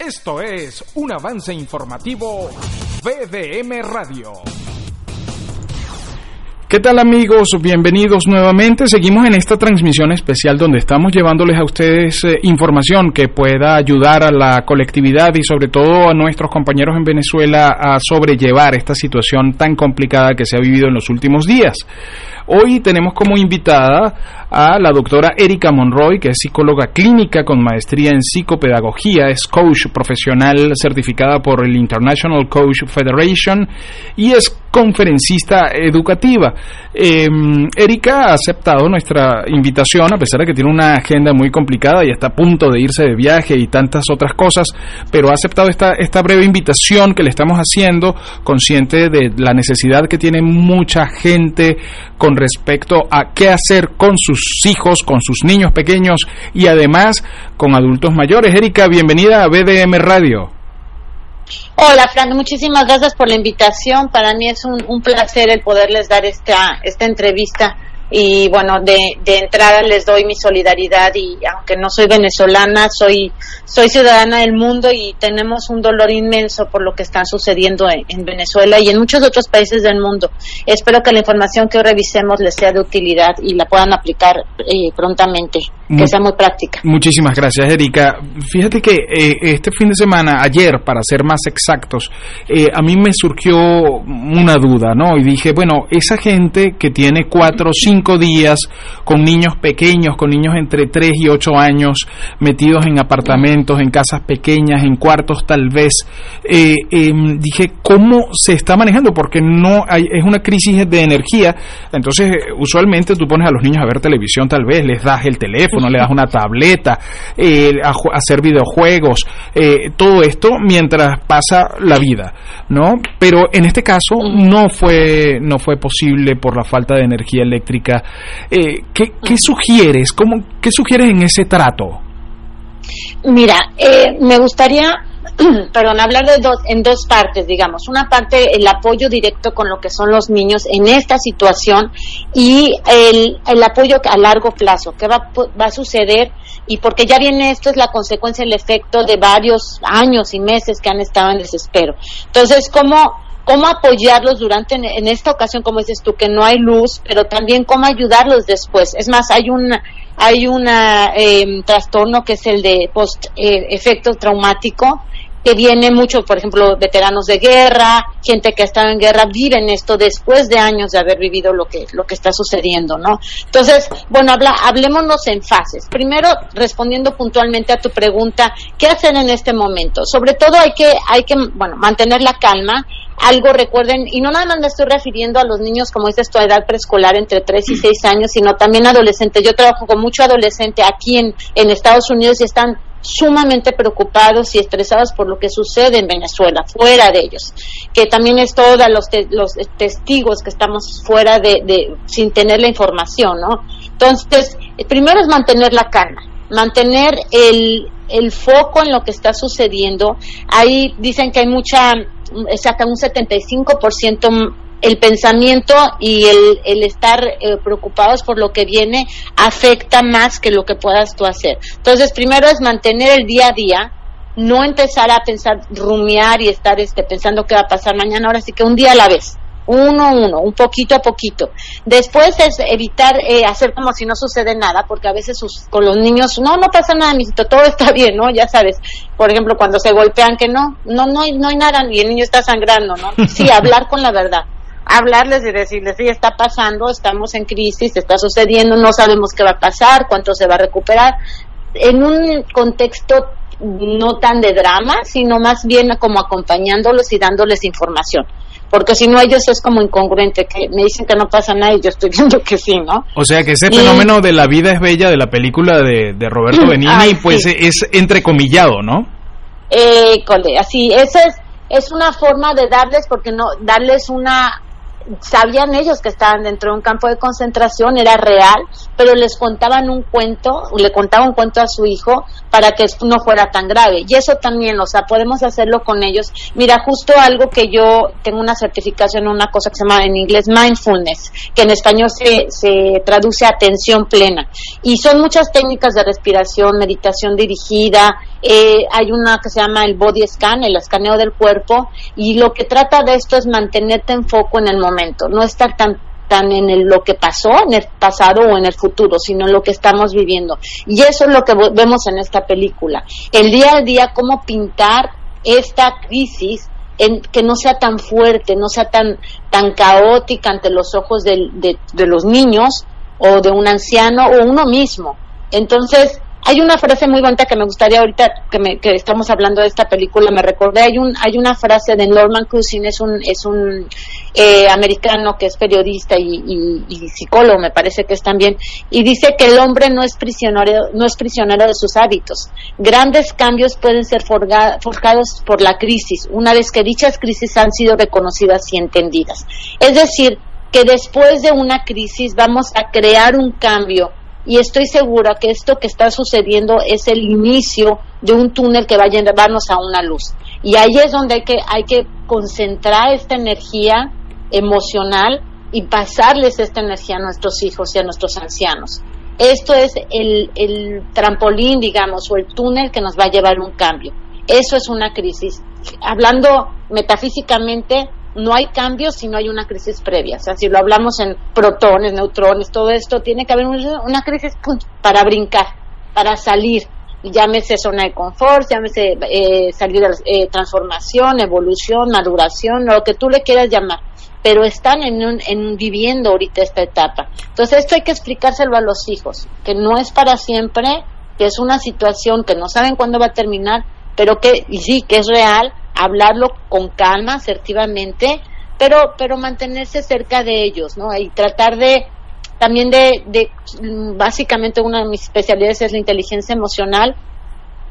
Esto es un avance informativo BDM Radio. ¿Qué tal amigos? Bienvenidos nuevamente. Seguimos en esta transmisión especial donde estamos llevándoles a ustedes eh, información que pueda ayudar a la colectividad y sobre todo a nuestros compañeros en Venezuela a sobrellevar esta situación tan complicada que se ha vivido en los últimos días. Hoy tenemos como invitada a la doctora Erika Monroy, que es psicóloga clínica con maestría en psicopedagogía, es coach profesional certificada por el International Coach Federation y es conferencista educativa. Em, Erika ha aceptado nuestra invitación, a pesar de que tiene una agenda muy complicada y está a punto de irse de viaje y tantas otras cosas, pero ha aceptado esta, esta breve invitación que le estamos haciendo, consciente de la necesidad que tiene mucha gente con respecto a qué hacer con sus hijos, con sus niños pequeños y además con adultos mayores. Erika, bienvenida a BDM Radio. Hola, Fran, muchísimas gracias por la invitación. Para mí es un, un placer el poderles dar esta, esta entrevista y bueno, de, de entrada les doy mi solidaridad y aunque no soy venezolana, soy, soy ciudadana del mundo y tenemos un dolor inmenso por lo que está sucediendo en, Venezuela y en muchos otros países del mundo. Espero que la información que hoy revisemos les sea de utilidad y la puedan aplicar eh, prontamente, que sea muy práctica. Muchísimas gracias, Erika. Fíjate que eh, este fin de semana, ayer, para ser más exactos, eh, a mí me surgió una duda, ¿no? Y dije, bueno, esa gente que tiene cuatro o cinco días con niños pequeños, con niños entre 3 y 8 años, metidos en apartamentos, en casas pequeñas, en cuartos tal vez. Eh, em, dije, ¿cómo se está manejando? Porque no hay, es una crisis de energía. Entonces, usualmente tú pones a los niños a ver televisión, tal vez, les das el teléfono, le das una tableta, eh, a, hacer videojuegos, eh, todo esto mientras pasa la vida, ¿no? Pero en este caso no fue, no fue posible por la falta de energía eléctrica eh, ¿qué, sugieres? ¿Cómo, ¿Qué sugieres en ese trato? Mira, eh, me gustaría perdón, hablar de dos, en dos partes, digamos. Una parte, el apoyo directo con lo que son los niños en esta situación y el, el apoyo a largo plazo, qué va, va a suceder y porque ya viene esto es la consecuencia, el efecto de varios años y meses que han estado en desespero. Entonces, ¿cómo cómo apoyarlos durante, en esta ocasión, como dices tú, que no hay luz, pero también cómo ayudarlos después. Es más, hay un hay una eh, trastorno que es el de post eh, efecto traumático que viene mucho, por ejemplo, veteranos de guerra, gente que ha estado en guerra, viven esto después de años de haber vivido lo que, lo que está sucediendo, ¿no? Entonces, bueno, habla, hablémonos en fases. Primero, respondiendo puntualmente a tu pregunta, ¿qué hacer en este momento? Sobre todo hay que, hay que, bueno, mantener la calma, algo recuerden, y no nada más me estoy refiriendo a los niños, como dices, tu edad preescolar entre 3 y 6 años, sino también adolescentes. Yo trabajo con mucho adolescente aquí en, en Estados Unidos y están sumamente preocupados y estresados por lo que sucede en Venezuela, fuera de ellos, que también es todos los, los testigos que estamos fuera de, de, sin tener la información, ¿no? Entonces, primero es mantener la calma, mantener el, el foco en lo que está sucediendo. Ahí dicen que hay mucha es hasta un 75% el pensamiento y el, el estar eh, preocupados por lo que viene afecta más que lo que puedas tú hacer. Entonces, primero es mantener el día a día, no empezar a pensar, rumiar y estar este, pensando qué va a pasar mañana, ahora sí que un día a la vez uno a uno, un poquito a poquito. Después es evitar eh, hacer como si no sucede nada, porque a veces con los niños, no, no pasa nada, mijito, todo está bien, ¿no? Ya sabes, por ejemplo, cuando se golpean que no, no, no, hay, no hay nada y el niño está sangrando, ¿no? Sí, hablar con la verdad. Hablarles y decirles, sí, está pasando, estamos en crisis, está sucediendo, no sabemos qué va a pasar, cuánto se va a recuperar. En un contexto no tan de drama, sino más bien como acompañándolos y dándoles información porque si no ellos es como incongruente, que me dicen que no pasa nada y yo estoy viendo que sí, ¿no? O sea que ese fenómeno de la vida es bella de la película de, de Roberto Benigni, pues es entrecomillado, ¿no? Eh, así, esa es, es una forma de darles, porque no, darles una sabían ellos que estaban dentro de un campo de concentración, era real, pero les contaban un cuento, le contaban un cuento a su hijo para que no fuera tan grave. Y eso también, o sea, podemos hacerlo con ellos. Mira, justo algo que yo tengo una certificación, una cosa que se llama en inglés mindfulness, que en español se, se traduce atención plena. Y son muchas técnicas de respiración, meditación dirigida, eh, hay una que se llama el body scan, el escaneo del cuerpo, y lo que trata de esto es mantenerte en foco en el momento, no estar tan tan en el, lo que pasó en el pasado o en el futuro, sino en lo que estamos viviendo. Y eso es lo que vemos en esta película. El día a día, cómo pintar esta crisis en, que no sea tan fuerte, no sea tan, tan caótica ante los ojos de los niños o de un anciano o uno mismo. Entonces, hay una frase muy bonita que me gustaría ahorita que, me, que estamos hablando de esta película, me recordé, hay, un, hay una frase de Norman Cousin, es un, es un eh, americano que es periodista y, psicólogo, me parece que es también, y dice que el hombre no es prisionero, no es prisionero de sus hábitos. Grandes cambios pueden ser forjados por la crisis, una vez que dichas crisis han sido reconocidas y entendidas. Es decir, que después de una crisis vamos a crear un cambio y estoy segura que esto que está sucediendo es el inicio de un túnel que va a llevarnos a una luz. Y ahí es donde hay que, hay que concentrar esta energía emocional y pasarles esta energía a nuestros hijos y a nuestros ancianos. Esto es el, el trampolín, digamos, o el túnel que nos va a llevar un cambio. Eso es una crisis. Hablando metafísicamente, no hay cambios si no hay una crisis previa. O sea, si lo hablamos en protones, neutrones, todo esto, tiene que haber una crisis para brincar, para salir. Llámese zona de confort, llámese eh, salir de eh, transformación, evolución, maduración, lo que tú le quieras llamar. Pero están en, un, en viviendo ahorita esta etapa. Entonces, esto hay que explicárselo a los hijos, que no es para siempre, que es una situación que no saben cuándo va a terminar, pero que, sí, que es real, hablarlo con calma, asertivamente, pero, pero mantenerse cerca de ellos, ¿no? Y tratar de, también de, de, básicamente una de mis especialidades es la inteligencia emocional,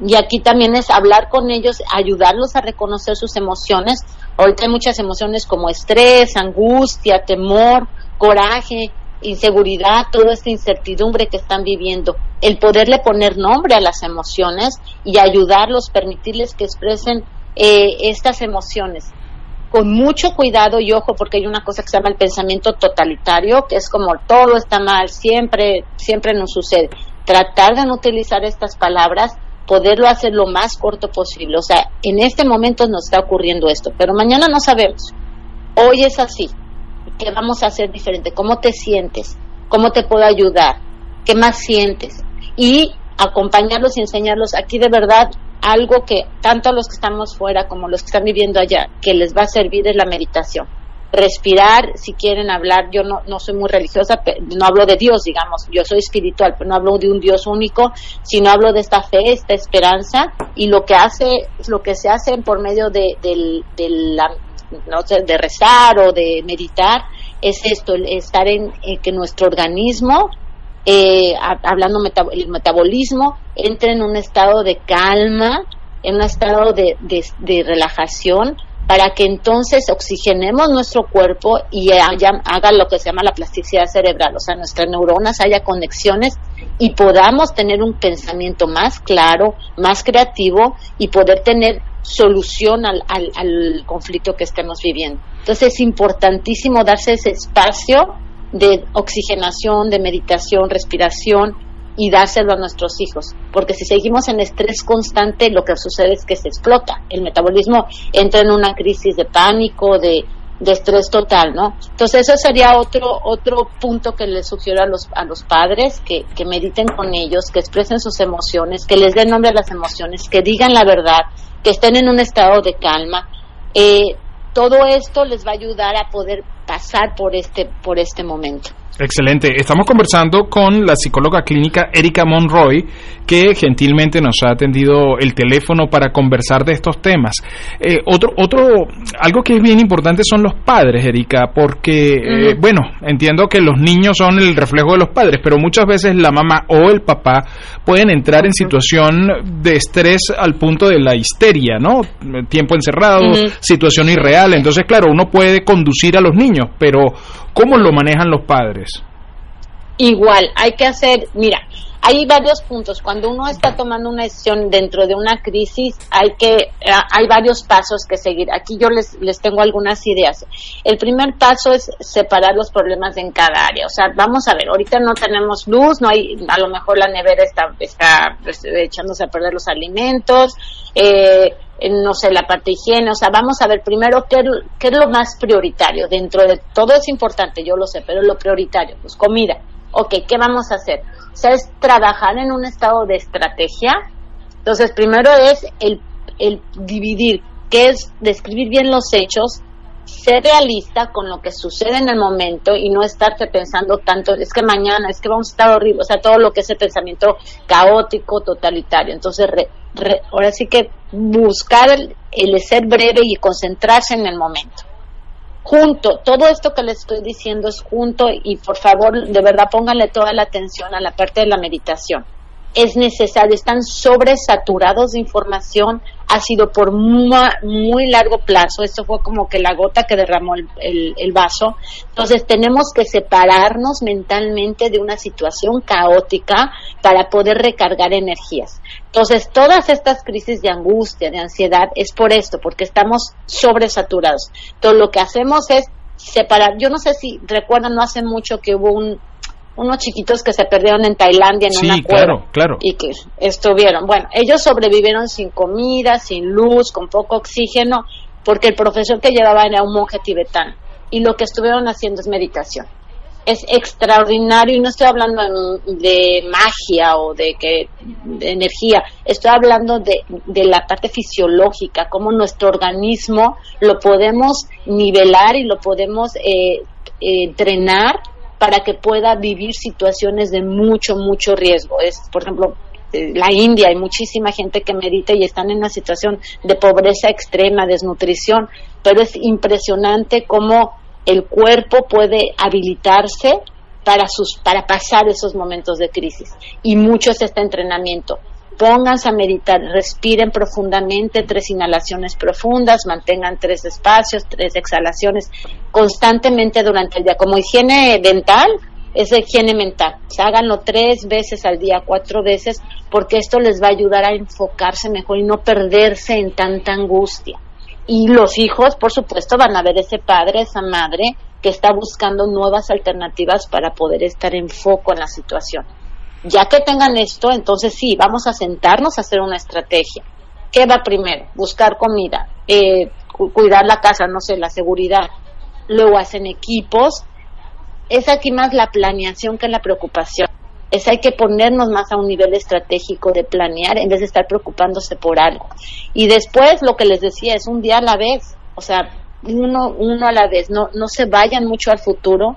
y aquí también es hablar con ellos, ayudarlos a reconocer sus emociones. Ahorita hay muchas emociones como estrés, angustia, temor, coraje, inseguridad, toda esta incertidumbre que están viviendo. El poderle poner nombre a las emociones y ayudarlos, permitirles que expresen eh, estas emociones. Con mucho cuidado y ojo porque hay una cosa que se llama el pensamiento totalitario que es como todo está mal siempre siempre nos sucede. Tratar de no utilizar estas palabras poderlo hacer lo más corto posible. O sea en este momento nos está ocurriendo esto pero mañana no sabemos. Hoy es así. Qué vamos a hacer diferente cómo te sientes cómo te puedo ayudar qué más sientes y acompañarlos y enseñarlos aquí de verdad algo que tanto a los que estamos fuera como los que están viviendo allá, que les va a servir es la meditación. Respirar, si quieren hablar, yo no, no soy muy religiosa, no hablo de Dios, digamos, yo soy espiritual, pero no hablo de un Dios único, sino hablo de esta fe, esta esperanza, y lo que hace, lo que se hace por medio de, no sé, de rezar o de meditar, es esto, estar en que nuestro organismo eh, hablando el metabolismo, entra en un estado de calma, en un estado de, relajación, para que entonces oxigenemos nuestro cuerpo y haga lo que se llama la plasticidad cerebral, o sea, nuestras neuronas haya conexiones y podamos tener un pensamiento más claro, más creativo y poder tener solución al, al conflicto que estemos viviendo. Entonces es importantísimo darse ese espacio de oxigenación, de meditación, respiración y dárselo a nuestros hijos. Porque si seguimos en estrés constante, lo que sucede es que se explota. El metabolismo entra en una crisis de pánico, de, estrés total, ¿no? Entonces eso sería otro otro punto que les sugiero a los a los padres que, que mediten con ellos, que expresen sus emociones, que les den nombre a las emociones, que digan la verdad, que estén en un estado de calma. Eh, todo esto les va a ayudar a poder pasar por este, por este momento. Excelente. Estamos conversando con la psicóloga clínica Erika Monroy, que gentilmente nos ha atendido el teléfono para conversar de estos temas. Eh, otro, otro, algo que es bien importante son los padres, Erika, porque, eh, bueno, entiendo que los niños son el reflejo de los padres, pero muchas veces la mamá o el papá pueden entrar en situación de estrés al punto de la histeria, ¿no? Tiempo encerrado, situación irreal. Entonces, claro, uno puede conducir a los niños, pero ¿cómo lo manejan los padres? igual, hay que hacer, mira, hay varios puntos. Cuando uno está tomando una decisión dentro de una crisis, hay que, eh, hay varios pasos que seguir. Aquí yo les, les tengo algunas ideas. El primer paso es separar los problemas en cada área. O sea, vamos a ver, ahorita no tenemos luz, no hay, a lo mejor la nevera está, está pues, echándose a perder los alimentos, eh, no sé, la parte higiene, o sea, vamos a ver primero qué, qué es lo más prioritario. Dentro de todo es importante, yo lo sé, pero lo prioritario, pues comida ok, ¿qué vamos a hacer? O sea, es trabajar en un estado de estrategia. Entonces, primero es el, el dividir, que es describir bien los hechos, ser realista con lo que sucede en el momento y no estarte pensando tanto, es que mañana, es que vamos a estar horrible, o sea, todo lo que es el pensamiento caótico, totalitario. Entonces, ahora sí que buscar el ser breve y concentrarse en el momento junto, todo esto que les estoy diciendo es junto y por favor, de verdad pónganle toda la atención a la parte de la meditación. Es necesario, están sobresaturados de información, ha sido por muy, largo plazo, esto fue como que la gota que derramó el, vaso. Entonces tenemos que separarnos mentalmente de una situación caótica para poder recargar energías. Entonces todas estas crisis de angustia, de ansiedad, es por esto, porque estamos sobresaturados. Entonces lo que hacemos es separar. Yo no sé si recuerdan, no hace mucho que hubo un, unos chiquitos que se perdieron en Tailandia en una cueva claro, y que estuvieron. Bueno, ellos sobrevivieron sin comida, sin luz, con poco oxígeno, porque el profesor que llevaba era un monje tibetano y lo que estuvieron haciendo es meditación. Es extraordinario y no estoy hablando de magia o de que de energía, estoy hablando de, de la parte fisiológica, cómo nuestro organismo lo podemos nivelar y lo podemos eh, eh entrenar para que pueda vivir situaciones de mucho, mucho riesgo. Es, por ejemplo, eh, la India, hay muchísima gente que medita y están en una situación de pobreza extrema, desnutrición, pero es impresionante cómo el cuerpo puede habilitarse para, sus, para pasar esos momentos de crisis. Y mucho es este entrenamiento pónganse a meditar, respiren profundamente, tres inhalaciones profundas, mantengan tres espacios, tres exhalaciones constantemente durante el día. Como higiene dental, es higiene mental. háganlo tres veces al día, cuatro veces, porque esto les va a ayudar a enfocarse mejor y no perderse en tanta angustia. Y los hijos, por supuesto, van a ver ese padre, esa madre que está buscando nuevas alternativas para poder estar en foco en la situación. Ya que tengan esto, entonces sí, vamos a sentarnos a hacer una estrategia. ¿Qué va primero? Buscar comida, eh, cuidar la casa, no sé, la seguridad. Luego hacen equipos. Es aquí más la planeación que la preocupación. Es hay que ponernos más a un nivel estratégico de planear en vez de estar preocupándose por algo. Y después lo que les decía es un día a la vez. O sea, uno, uno a la vez. No, no se vayan mucho al futuro.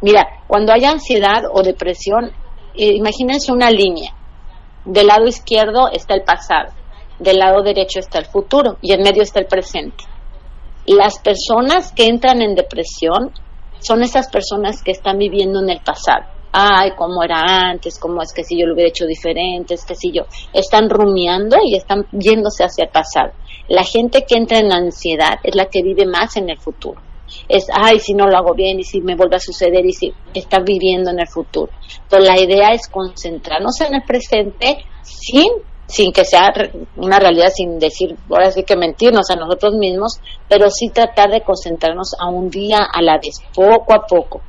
Mira, cuando hay ansiedad o depresión, imagínense una línea. Del lado izquierdo está el pasado, del lado derecho está el futuro y en medio está el presente. Las personas que entran en depresión son esas personas que están viviendo en el pasado. Ay, cómo era antes, cómo es que si yo lo hubiera hecho diferente, es que si yo. Están rumiando y están yéndose hacia el pasado. La gente que entra en ansiedad es la que vive más en el futuro es, ay, si no lo hago bien y si me vuelve a suceder y si está viviendo en el futuro. Entonces la idea es concentrarnos en el presente sin sin que sea una realidad, sin decir, ahora sí que mentirnos a nosotros mismos, pero sí tratar de concentrarnos a un día a la vez, poco a poco.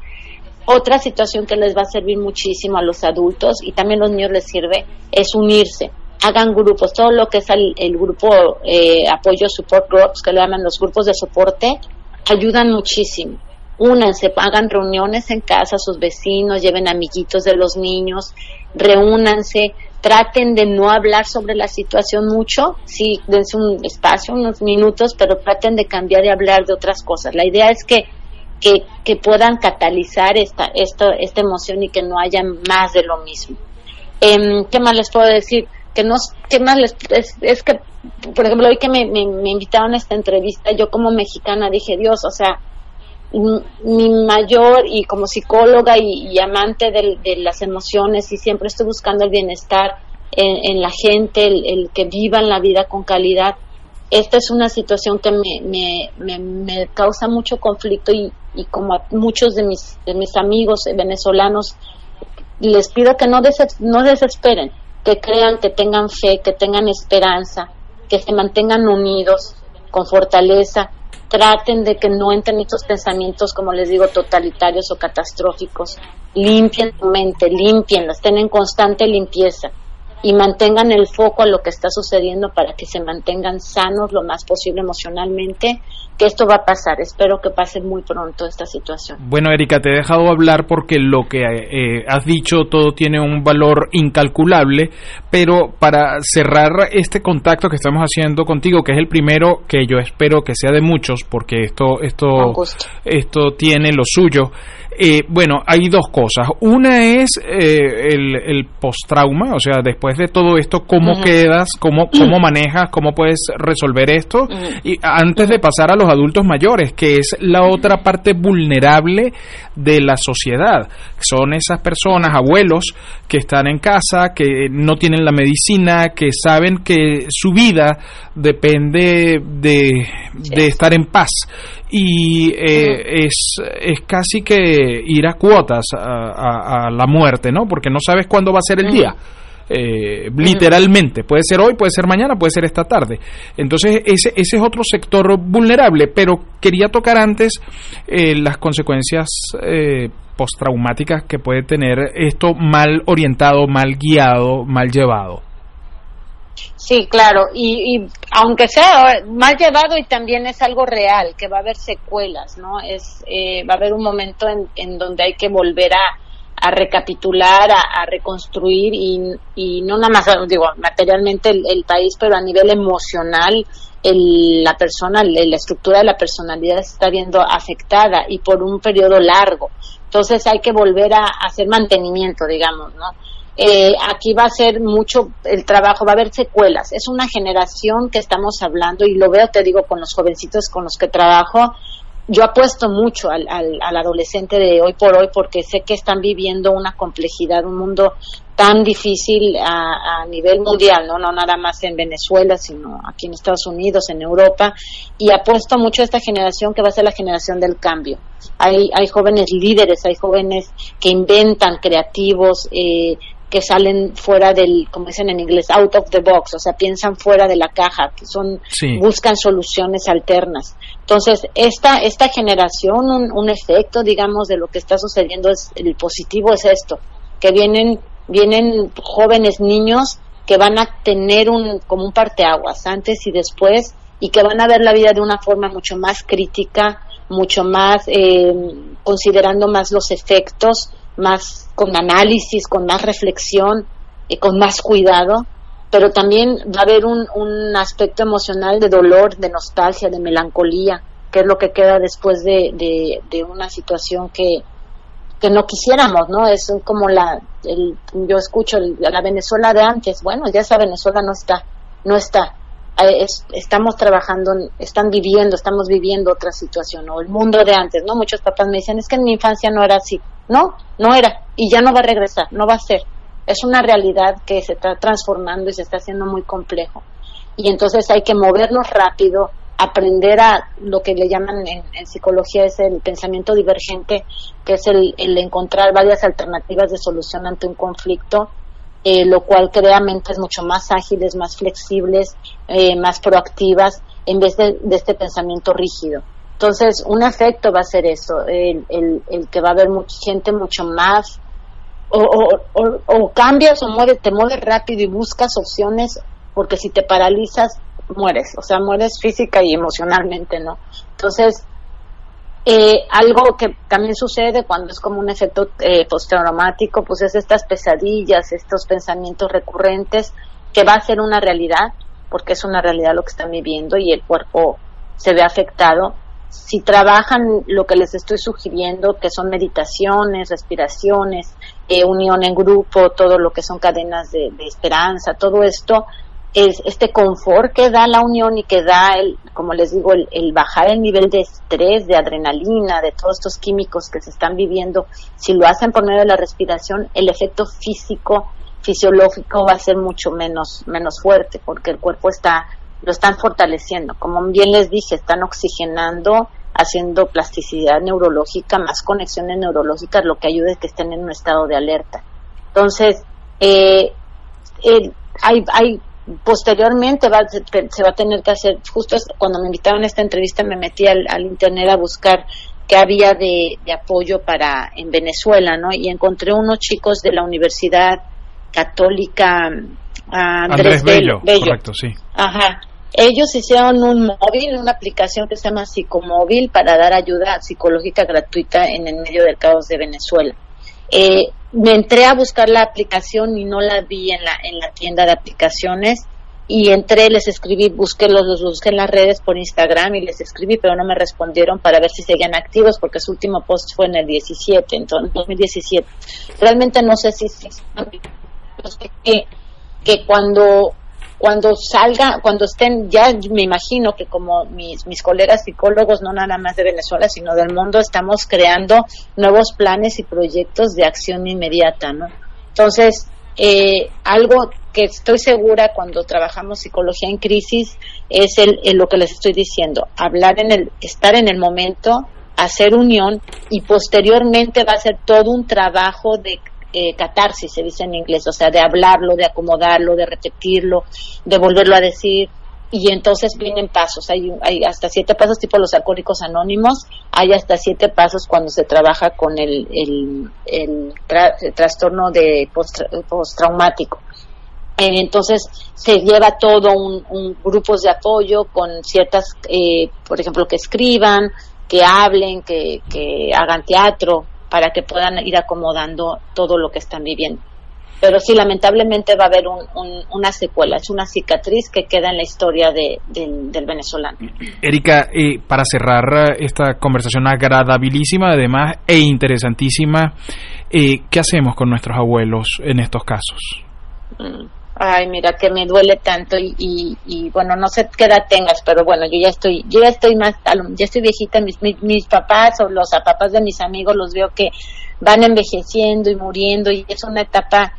Otra situación que les va a servir muchísimo a los adultos y también a los niños les sirve es unirse. Hagan grupos, todo lo que es el, grupo eh, apoyo support groups, que le llaman los grupos de soporte, ayudan muchísimo. Únanse, hagan reuniones en casa, sus vecinos, lleven amiguitos de los niños, reúnanse, traten de no hablar sobre la situación mucho, sí, dense un espacio, unos minutos, pero traten de cambiar y hablar de otras cosas. La idea es que que, que puedan catalizar esta, esta, esta emoción y que no haya más de lo mismo. Eh, ¿Qué más les puedo decir? Que no, ¿qué más les, es, que, por ejemplo, hoy que me, me, invitaron a esta entrevista, yo como mexicana dije, Dios, o sea, mi mayor y como psicóloga y, amante de, las emociones y siempre estoy buscando el bienestar en, la gente, el, que vivan la vida con calidad. Esta es una situación que me, me, me, me causa mucho conflicto y, y como a muchos de mis, de mis amigos venezolanos les pido que no, des, no desesperen, que crean, que tengan fe, que tengan esperanza, que se mantengan unidos, con fortaleza, traten de que no entren estos pensamientos, como les digo, totalitarios o catastróficos. Limpien su mente, limpienla, estén en constante limpieza y mantengan el foco a lo que está sucediendo para que se mantengan sanos lo más posible emocionalmente, que esto va a pasar. Espero que pase muy pronto esta situación. Bueno, Erika, te he dejado hablar porque lo que eh, has dicho todo tiene un valor incalculable, pero para cerrar este contacto que estamos haciendo contigo, que es el primero que yo espero que sea de muchos, porque esto esto esto tiene lo suyo. Eh, bueno, hay dos cosas. Una es eh, el, el post-trauma, o sea, después de todo esto, cómo uh -huh. quedas, cómo, cómo manejas, cómo puedes resolver esto. Uh -huh. Y antes de pasar a los adultos mayores, que es la otra parte vulnerable de la sociedad. Son esas personas, abuelos, que están en casa, que no tienen la medicina, que saben que su vida depende de, de estar en paz y eh, es, es casi que ir a cuotas a, a, a, la muerte, ¿no? Porque no sabes cuándo va a ser el día. Eh, literalmente, puede ser hoy, puede ser mañana, puede ser esta tarde. Entonces, ese, ese es otro sector vulnerable, pero quería tocar antes eh, las consecuencias eh, postraumáticas que puede tener esto mal orientado, mal guiado, mal llevado. Sí, claro, y, y, aunque sea mal llevado y también es algo real, que va a haber secuelas, ¿no? Es, eh, va a haber un momento en, en donde hay que volver a, a recapitular, a, reconstruir y, y, no nada más, digo, materialmente el, país, pero a nivel emocional, el, la persona, la estructura de la personalidad se está viendo afectada y por un periodo largo. Entonces hay que volver a hacer mantenimiento, digamos, ¿no? Eh, aquí va a ser mucho el trabajo, va a haber secuelas. Es una generación que estamos hablando y lo veo, te digo, con los jovencitos con los que trabajo. Yo apuesto mucho al, al, al adolescente de hoy por hoy porque sé que están viviendo una complejidad, un mundo tan difícil a, nivel mundial, ¿no? no nada más en Venezuela, sino aquí en Estados Unidos, en Europa, y apuesto mucho a esta generación que va a ser la generación del cambio. Hay, hay jóvenes líderes, hay jóvenes que inventan, creativos, eh, que salen fuera del, como dicen en inglés, out of the box, o sea, piensan fuera de la caja, que son, sí. buscan soluciones alternas. Entonces, esta, esta generación, un, un, efecto, digamos, de lo que está sucediendo es, el positivo es esto, que vienen, vienen jóvenes niños que van a tener un, como un parteaguas antes y después, y que van a ver la vida de una forma mucho más crítica, mucho más, eh, considerando más los efectos, más con análisis, con más reflexión, y con más cuidado, pero también va a haber un, un aspecto emocional de dolor, de nostalgia, de melancolía, que es lo que queda después de, de, una situación que, que no quisiéramos, ¿no? Es como la, el, yo escucho la Venezuela de antes, bueno, ya esa Venezuela no está, no está, es, estamos trabajando, están viviendo, estamos viviendo otra situación, o el mundo de antes, ¿no? Muchos papás me dicen, es que en mi infancia no era así. No, no era, y ya no va a regresar, no va a ser. Es una realidad que se está transformando y se está haciendo muy complejo. Y entonces hay que movernos rápido, aprender a lo que le llaman en, psicología es el pensamiento divergente, que es el, el encontrar varias alternativas de solución ante un conflicto eh, lo cual crea mentes mucho más ágiles, más flexibles, eh, más proactivas, en vez de, de, este pensamiento rígido. Entonces, un efecto va a ser eso, el, el, que va a haber mucha gente mucho más, o, cambias o mueves, te mueves rápido y buscas opciones, porque si te paralizas, mueres, o sea, mueres física y emocionalmente, ¿no? Entonces, eh, algo que también sucede cuando es como un efecto eh, postraumático, pues es estas pesadillas, estos pensamientos recurrentes, que va a ser una realidad, porque es una realidad lo que están viviendo y el cuerpo se ve afectado, si trabajan lo que les estoy sugiriendo, que son meditaciones, respiraciones, eh, unión en grupo, todo lo que son cadenas de, esperanza, todo esto, es este confort que da la unión y que da, el, como les digo, el, el, bajar el nivel de estrés, de adrenalina, de todos estos químicos que se están viviendo, si lo hacen por medio de la respiración, el efecto físico, fisiológico va a ser mucho menos, menos fuerte porque el cuerpo está, lo están fortaleciendo. Como bien les dije, están oxigenando haciendo plasticidad neurológica, más conexiones neurológicas, lo que ayuda es que estén en un estado de alerta. Entonces, eh, hay, hay, posteriormente va, se va a tener que hacer, justo cuando me invitaron a esta entrevista me metí al, internet a buscar qué había de, apoyo para en Venezuela, ¿no? Y encontré unos chicos de la Universidad Católica Andrés, Bello, correcto, sí. Ajá, ellos hicieron un móvil, una aplicación que se llama Psicomóvil para dar ayuda psicológica gratuita en el medio del caos de Venezuela. Eh, me entré a buscar la aplicación y no la vi en la, en la tienda de aplicaciones y entré, les escribí, busqué los, busqué en las redes por Instagram y les escribí, pero no me respondieron para ver si seguían activos porque su último post fue en el 17, entonces 2017. Realmente no sé si, si que, que cuando cuando salga, cuando estén, ya me imagino que como mis, mis colegas psicólogos, no nada más de Venezuela, sino del mundo, estamos creando nuevos planes y proyectos de acción inmediata, ¿no? Entonces, eh, algo que estoy segura cuando trabajamos psicología en crisis es el, lo que les estoy diciendo, hablar en el, estar en el momento, hacer unión y posteriormente va a ser todo un trabajo de eh, catarsis, se dice en inglés, o sea, de hablarlo, de acomodarlo, de repetirlo, de volverlo a decir. Y entonces vienen pasos, hay, hay hasta siete pasos tipo los alcohólicos anónimos, hay hasta siete pasos cuando se trabaja con el, el, trastorno de postraumático. Eh, entonces se lleva todo un, un, grupos de apoyo con ciertas, eh, por ejemplo, que escriban, que hablen, que, que hagan teatro, para que puedan ir acomodando todo lo que están viviendo. Pero sí, lamentablemente va a haber una secuela, es una cicatriz que queda en la historia del venezolano. Erika, eh, para cerrar esta conversación agradabilísima, además, e interesantísima, eh, ¿qué hacemos con nuestros abuelos en estos casos? Mm ay, mira, que me duele tanto y, y, bueno, no sé qué edad tengas, pero bueno, yo ya estoy, yo ya estoy más, ya estoy viejita, mis, mis, papás o los papás de mis amigos los veo que van envejeciendo y muriendo y es una etapa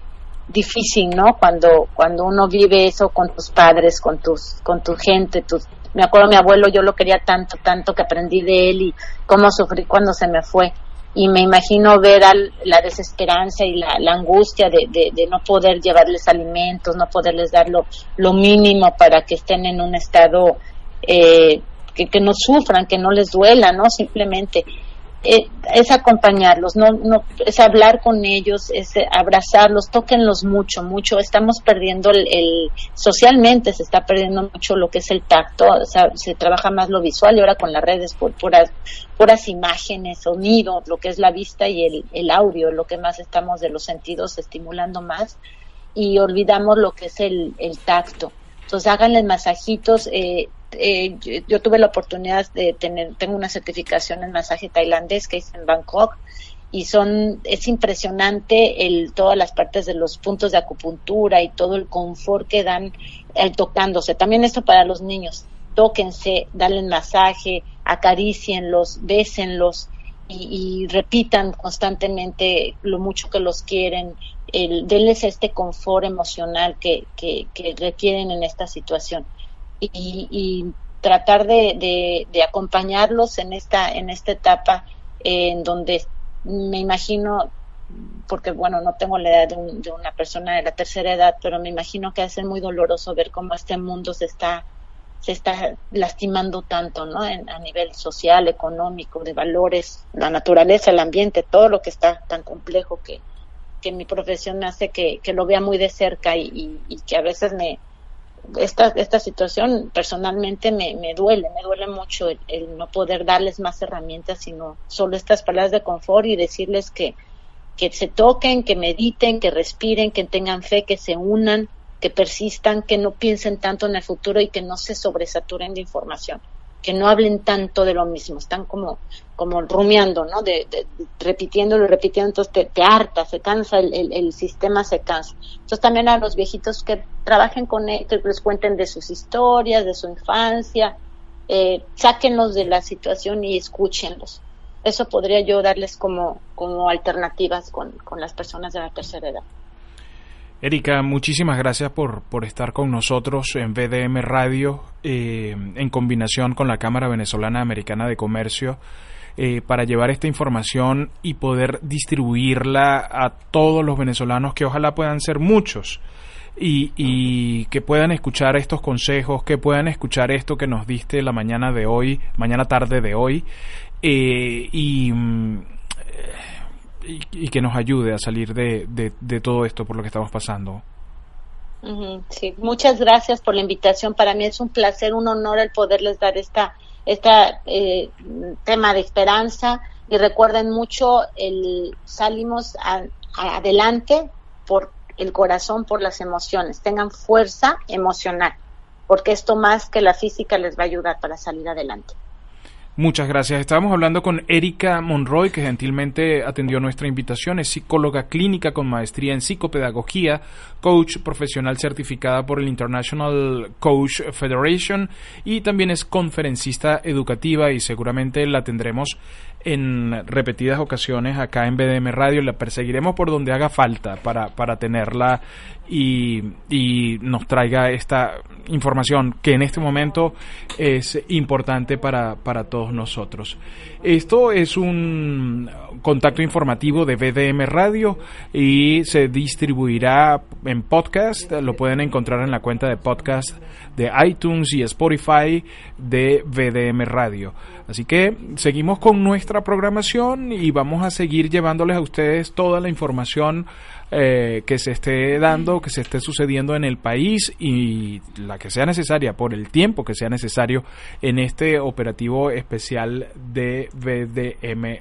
difícil, ¿no? Cuando, cuando uno vive eso con tus padres, con tus, con tu gente, tus, me acuerdo mi abuelo, yo lo quería tanto, tanto que aprendí de él y cómo sufrí cuando se me fue y me imagino ver la desesperanza y la, angustia de, de, no poder llevarles alimentos, no poderles dar lo, mínimo para que estén en un estado eh, que, que no sufran, que no les duela, ¿no? Simplemente es acompañarlos, no, no, es hablar con ellos, es abrazarlos, tóquenlos mucho, mucho. Estamos perdiendo el, socialmente se está perdiendo mucho lo que es el tacto, o sea, se trabaja más lo visual y ahora con las redes por puras, puras imágenes, sonido, lo que es la vista y el, el audio, lo que más estamos de los sentidos estimulando más y olvidamos lo que es el, el tacto. Entonces háganle masajitos, eh, eh, yo, tuve la oportunidad de tener, tengo una certificación en masaje tailandés que hice en Bangkok y son, es impresionante el, todas las partes de los puntos de acupuntura y todo el confort que dan el tocándose. También esto para los niños, tóquense, denle masaje, acaricienlos, bésenlos y, y, repitan constantemente lo mucho que los quieren, el, denles este confort emocional que, que, que requieren en esta situación y, tratar de, de, acompañarlos en esta, en esta etapa en donde me imagino, porque bueno, no tengo la edad de, una persona de la tercera edad, pero me imagino que es muy doloroso ver cómo este mundo se está se está lastimando tanto, ¿no? a nivel social, económico, de valores, la naturaleza, el ambiente, todo lo que está tan complejo que, que mi profesión me hace que, que lo vea muy de cerca y, y que a veces me, esta, esta situación personalmente me, me duele, me duele mucho el, no poder darles más herramientas, sino solo estas palabras de confort y decirles que, que se toquen, que mediten, que respiren, que tengan fe, que se unan, que persistan, que no piensen tanto en el futuro y que no se sobresaturen de información. Que no hablen tanto de lo mismo, están como, como rumiando, ¿no? De, repitiéndolo repitiendo, entonces te, harta, se cansa, el, el, sistema se cansa. Entonces también a los viejitos que trabajen con él, que les cuenten de sus historias, de su infancia, eh, sáquenlos de la situación y escúchenlos. Eso podría yo darles como, como alternativas con, con las personas de la tercera edad. Erika, muchísimas gracias por, por estar con nosotros en VDM Radio, eh, en combinación con la Cámara Venezolana Americana de Comercio, eh, para llevar esta información y poder distribuirla a todos los venezolanos, que ojalá puedan ser muchos, y, y que puedan escuchar estos consejos, que puedan escuchar esto que nos diste la mañana de hoy, mañana tarde de hoy, eh, y mm, y, que nos ayude a salir de, de, todo esto por lo que estamos pasando. Sí, muchas gracias por la invitación. Para mí es un placer, un honor el poderles dar esta, esta eh, tema de esperanza y recuerden mucho el salimos adelante por el corazón, por las emociones. Tengan fuerza emocional, porque esto más que la física les va a ayudar para salir adelante. Muchas gracias. Estábamos hablando con Erika Monroy, que gentilmente atendió nuestra invitación. Es psicóloga clínica con maestría en psicopedagogía, coach profesional certificada por el International Coach Federation y también es conferencista educativa y seguramente la tendremos en repetidas ocasiones acá en BDM Radio. La perseguiremos por donde haga falta para, para tenerla y, y nos traiga esta información que en este momento es importante para, para todos nosotros. Esto es un contacto informativo de BDM Radio y se distribuirá en podcast. Lo pueden encontrar en la cuenta de podcast de iTunes y Spotify de BDM Radio. Así que seguimos con nuestra programación y vamos a seguir llevándoles a ustedes toda la información eh, que se esté dando, que se esté sucediendo en el país y la que sea necesaria, por el tiempo que sea necesario en este operativo especial de BDM.